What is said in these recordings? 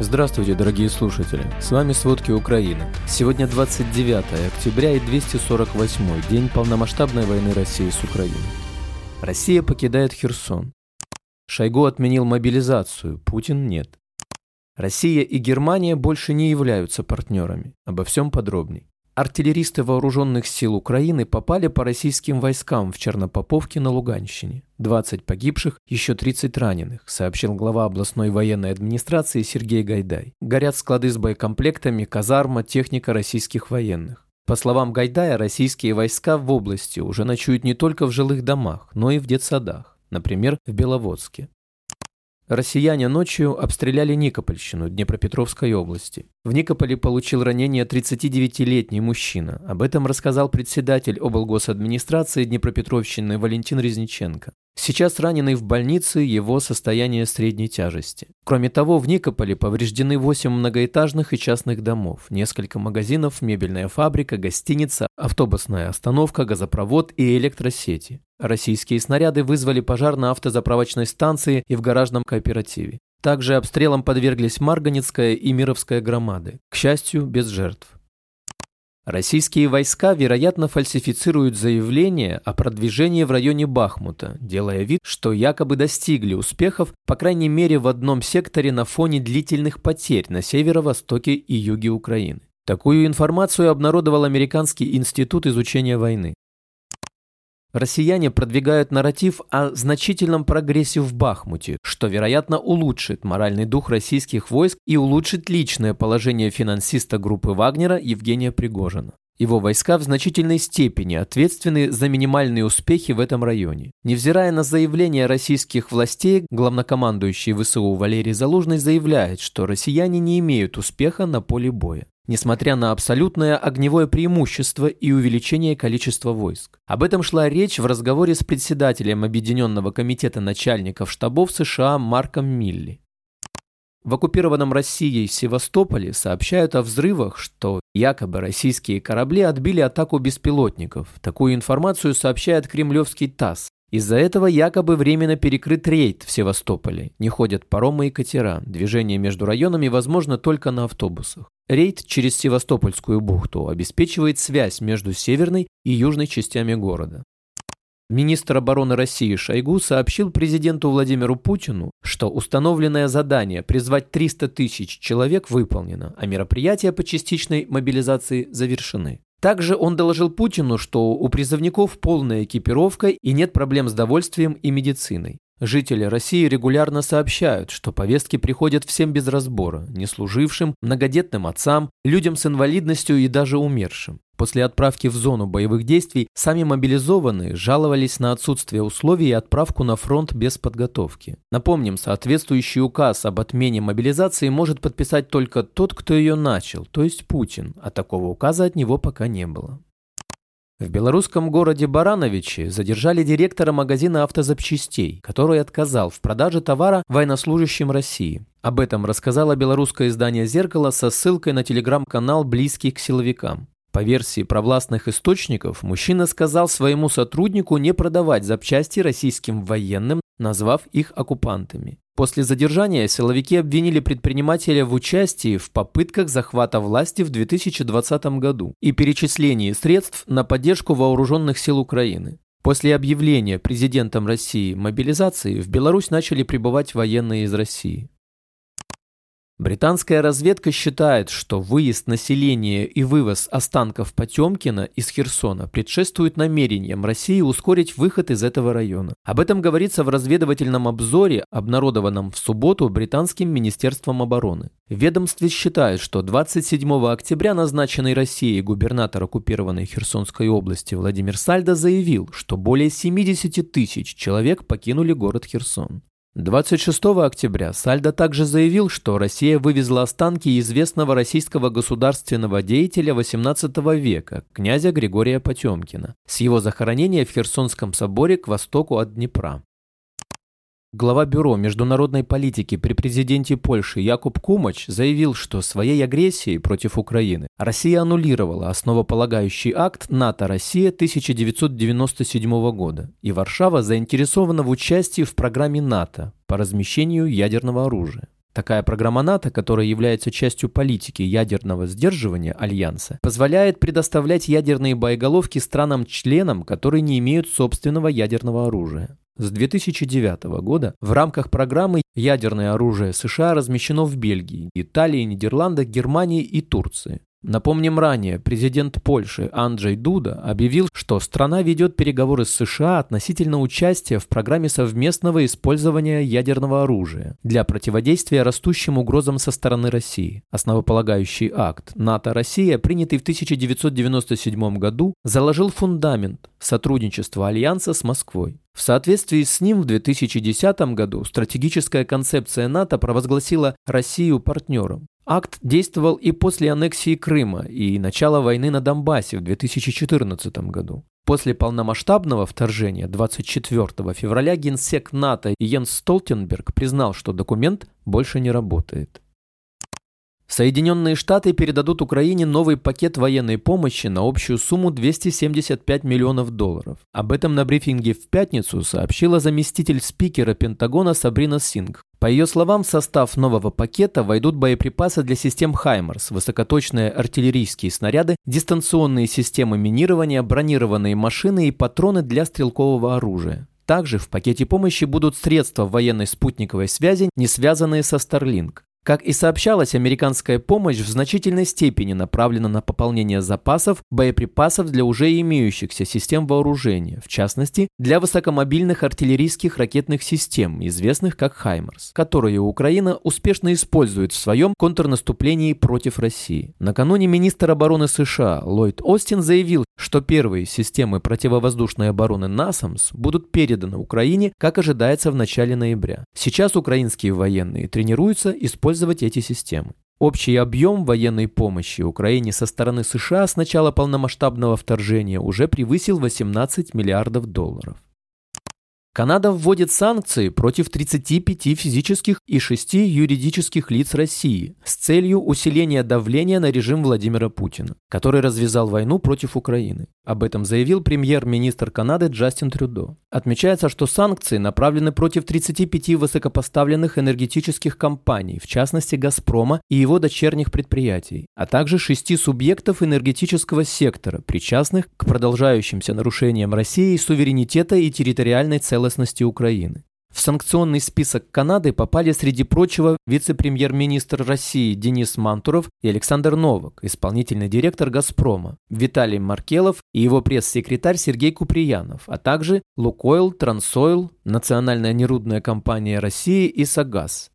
Здравствуйте, дорогие слушатели! С вами «Сводки Украины». Сегодня 29 октября и 248 день полномасштабной войны России с Украиной. Россия покидает Херсон. Шойгу отменил мобилизацию, Путин нет. Россия и Германия больше не являются партнерами. Обо всем подробней. Артиллеристы вооруженных сил Украины попали по российским войскам в Чернопоповке на Луганщине. 20 погибших, еще 30 раненых, сообщил глава областной военной администрации Сергей Гайдай. Горят склады с боекомплектами, казарма, техника российских военных. По словам Гайдая, российские войска в области уже ночуют не только в жилых домах, но и в детсадах, например, в Беловодске. Россияне ночью обстреляли Никопольщину Днепропетровской области. В Никополе получил ранение 39-летний мужчина. Об этом рассказал председатель облгосадминистрации Днепропетровщины Валентин Резниченко. Сейчас раненый в больнице, его состояние средней тяжести. Кроме того, в Никополе повреждены 8 многоэтажных и частных домов, несколько магазинов, мебельная фабрика, гостиница, автобусная остановка, газопровод и электросети. Российские снаряды вызвали пожар на автозаправочной станции и в гаражном кооперативе. Также обстрелам подверглись Марганецкая и Мировская громады. К счастью, без жертв. Российские войска, вероятно, фальсифицируют заявления о продвижении в районе Бахмута, делая вид, что якобы достигли успехов, по крайней мере, в одном секторе на фоне длительных потерь на северо-востоке и юге Украины. Такую информацию обнародовал Американский институт изучения войны. Россияне продвигают нарратив о значительном прогрессе в Бахмуте, что, вероятно, улучшит моральный дух российских войск и улучшит личное положение финансиста группы Вагнера Евгения Пригожина. Его войска в значительной степени ответственны за минимальные успехи в этом районе. Невзирая на заявления российских властей, главнокомандующий ВСУ Валерий Залужный заявляет, что россияне не имеют успеха на поле боя несмотря на абсолютное огневое преимущество и увеличение количества войск. Об этом шла речь в разговоре с председателем Объединенного комитета начальников штабов США Марком Милли. В оккупированном Россией Севастополе сообщают о взрывах, что якобы российские корабли отбили атаку беспилотников. Такую информацию сообщает кремлевский ТАСС. Из-за этого якобы временно перекрыт рейд в Севастополе. Не ходят паромы и катера. Движение между районами возможно только на автобусах. Рейд через Севастопольскую бухту обеспечивает связь между северной и южной частями города. Министр обороны России Шойгу сообщил президенту Владимиру Путину, что установленное задание призвать 300 тысяч человек выполнено, а мероприятия по частичной мобилизации завершены. Также он доложил Путину, что у призывников полная экипировка и нет проблем с довольствием и медициной. Жители России регулярно сообщают, что повестки приходят всем без разбора, неслужившим, многодетным отцам, людям с инвалидностью и даже умершим. После отправки в зону боевых действий сами мобилизованные жаловались на отсутствие условий и отправку на фронт без подготовки. Напомним, соответствующий указ об отмене мобилизации может подписать только тот, кто ее начал, то есть Путин, а такого указа от него пока не было. В белорусском городе Барановичи задержали директора магазина автозапчастей, который отказал в продаже товара военнослужащим России. Об этом рассказало белорусское издание «Зеркало» со ссылкой на телеграм-канал близкий к силовикам. По версии провластных источников, мужчина сказал своему сотруднику не продавать запчасти российским военным, назвав их оккупантами. После задержания силовики обвинили предпринимателя в участии в попытках захвата власти в 2020 году и перечислении средств на поддержку вооруженных сил Украины. После объявления президентом России мобилизации в Беларусь начали прибывать военные из России. Британская разведка считает, что выезд населения и вывоз останков Потемкина из Херсона предшествует намерениям России ускорить выход из этого района. Об этом говорится в разведывательном обзоре, обнародованном в субботу британским Министерством обороны. Ведомстве считают, что 27 октября назначенный Россией губернатор оккупированной Херсонской области Владимир Сальдо заявил, что более 70 тысяч человек покинули город Херсон. 26 октября Сальдо также заявил, что Россия вывезла останки известного российского государственного деятеля XVIII века, князя Григория Потемкина, с его захоронения в Херсонском соборе к востоку от Днепра. Глава Бюро международной политики при президенте Польши Якуб Кумач заявил, что своей агрессией против Украины Россия аннулировала основополагающий акт НАТО-Россия 1997 года, и Варшава заинтересована в участии в программе НАТО по размещению ядерного оружия. Такая программа НАТО, которая является частью политики ядерного сдерживания Альянса, позволяет предоставлять ядерные боеголовки странам-членам, которые не имеют собственного ядерного оружия. С 2009 года в рамках программы ядерное оружие США размещено в Бельгии, Италии, Нидерландах, Германии и Турции. Напомним ранее, президент Польши Анджей Дуда объявил, что страна ведет переговоры с США относительно участия в программе совместного использования ядерного оружия для противодействия растущим угрозам со стороны России. Основополагающий акт НАТО-Россия, принятый в 1997 году, заложил фундамент сотрудничества Альянса с Москвой. В соответствии с ним в 2010 году стратегическая концепция НАТО провозгласила Россию партнером. Акт действовал и после аннексии Крыма и начала войны на Донбассе в 2014 году. После полномасштабного вторжения 24 февраля генсек НАТО Йенс Столтенберг признал, что документ больше не работает. Соединенные Штаты передадут Украине новый пакет военной помощи на общую сумму 275 миллионов долларов. Об этом на брифинге в пятницу сообщила заместитель спикера Пентагона Сабрина Синг. По ее словам, в состав нового пакета войдут боеприпасы для систем «Хаймарс», высокоточные артиллерийские снаряды, дистанционные системы минирования, бронированные машины и патроны для стрелкового оружия. Также в пакете помощи будут средства военной спутниковой связи, не связанные со Starlink. Как и сообщалось, американская помощь в значительной степени направлена на пополнение запасов боеприпасов для уже имеющихся систем вооружения, в частности, для высокомобильных артиллерийских ракетных систем, известных как «Хаймарс», которые Украина успешно использует в своем контрнаступлении против России. Накануне министр обороны США Ллойд Остин заявил, что первые системы противовоздушной обороны «Насамс» будут переданы Украине, как ожидается в начале ноября. Сейчас украинские военные тренируются использовать использовать эти системы. Общий объем военной помощи Украине со стороны США с начала полномасштабного вторжения уже превысил 18 миллиардов долларов. Канада вводит санкции против 35 физических и 6 юридических лиц России с целью усиления давления на режим Владимира Путина, который развязал войну против Украины. Об этом заявил премьер-министр Канады Джастин Трюдо. Отмечается, что санкции направлены против 35 высокопоставленных энергетических компаний, в частности «Газпрома» и его дочерних предприятий, а также шести субъектов энергетического сектора, причастных к продолжающимся нарушениям России суверенитета и территориальной целостности Украины. В санкционный список Канады попали, среди прочего, вице-премьер-министр России Денис Мантуров и Александр Новак, исполнительный директор «Газпрома», Виталий Маркелов и его пресс-секретарь Сергей Куприянов, а также «Лукойл», «Трансойл», Национальная нерудная компания России и «Сагаз».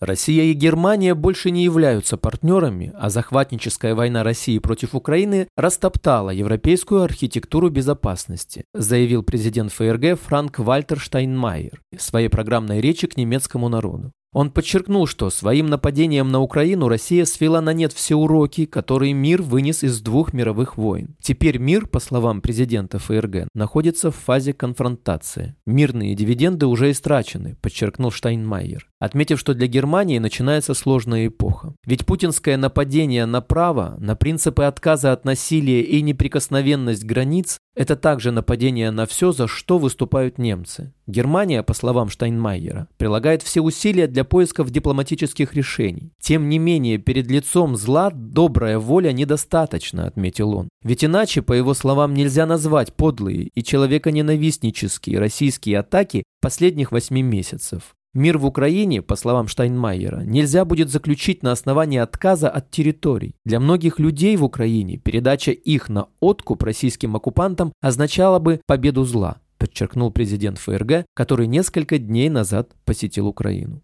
Россия и Германия больше не являются партнерами, а захватническая война России против Украины растоптала европейскую архитектуру безопасности, заявил президент ФРГ Франк Вальтер Штайнмайер в своей программной речи к немецкому народу. Он подчеркнул, что своим нападением на Украину Россия свела на нет все уроки, которые мир вынес из двух мировых войн. Теперь мир, по словам президента ФРГ, находится в фазе конфронтации. Мирные дивиденды уже истрачены, подчеркнул Штайнмайер, отметив, что для Германии начинается сложная эпоха. Ведь путинское нападение на право, на принципы отказа от насилия и неприкосновенность границ – это также нападение на все, за что выступают немцы. Германия, по словам Штайнмайера, прилагает все усилия для поисков дипломатических решений. Тем не менее, перед лицом зла добрая воля недостаточно, отметил он. Ведь иначе, по его словам, нельзя назвать подлые и человеконенавистнические российские атаки последних восьми месяцев. Мир в Украине, по словам Штайнмайера, нельзя будет заключить на основании отказа от территорий. Для многих людей в Украине передача их на откуп российским оккупантам означала бы победу зла подчеркнул президент ФРГ, который несколько дней назад посетил Украину.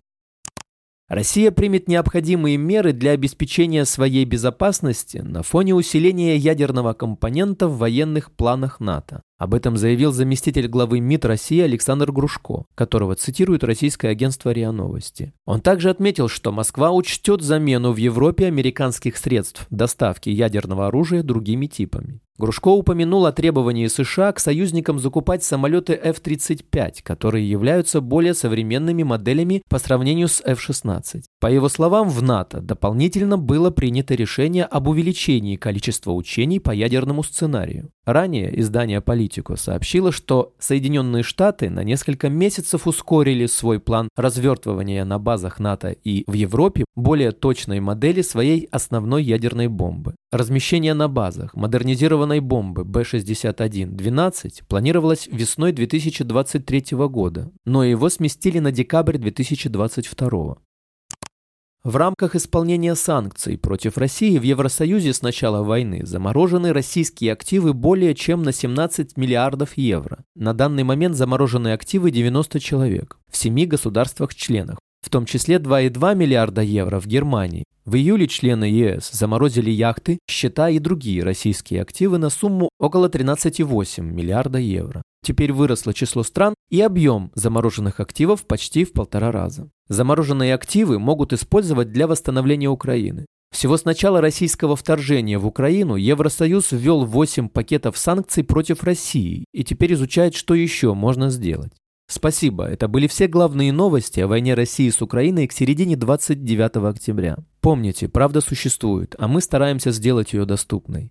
Россия примет необходимые меры для обеспечения своей безопасности на фоне усиления ядерного компонента в военных планах НАТО. Об этом заявил заместитель главы МИД России Александр Грушко, которого цитирует российское агентство РИА Новости. Он также отметил, что Москва учтет замену в Европе американских средств доставки ядерного оружия другими типами. Грушко упомянул о требовании США к союзникам закупать самолеты F-35, которые являются более современными моделями по сравнению с F-16. По его словам, в НАТО дополнительно было принято решение об увеличении количества учений по ядерному сценарию. Ранее издание «Политика» Политико сообщила, что Соединенные Штаты на несколько месяцев ускорили свой план развертывания на базах НАТО и в Европе более точной модели своей основной ядерной бомбы. Размещение на базах модернизированной бомбы Б-61-12 планировалось весной 2023 года, но его сместили на декабрь 2022. В рамках исполнения санкций против России в Евросоюзе с начала войны заморожены российские активы более чем на 17 миллиардов евро. На данный момент заморожены активы 90 человек в семи государствах-членах, в том числе 2,2 миллиарда евро в Германии. В июле члены ЕС заморозили яхты, счета и другие российские активы на сумму около 13,8 миллиарда евро. Теперь выросло число стран и объем замороженных активов почти в полтора раза. Замороженные активы могут использовать для восстановления Украины. Всего с начала российского вторжения в Украину Евросоюз ввел 8 пакетов санкций против России и теперь изучает, что еще можно сделать. Спасибо, это были все главные новости о войне России с Украиной к середине 29 октября. Помните, правда существует, а мы стараемся сделать ее доступной.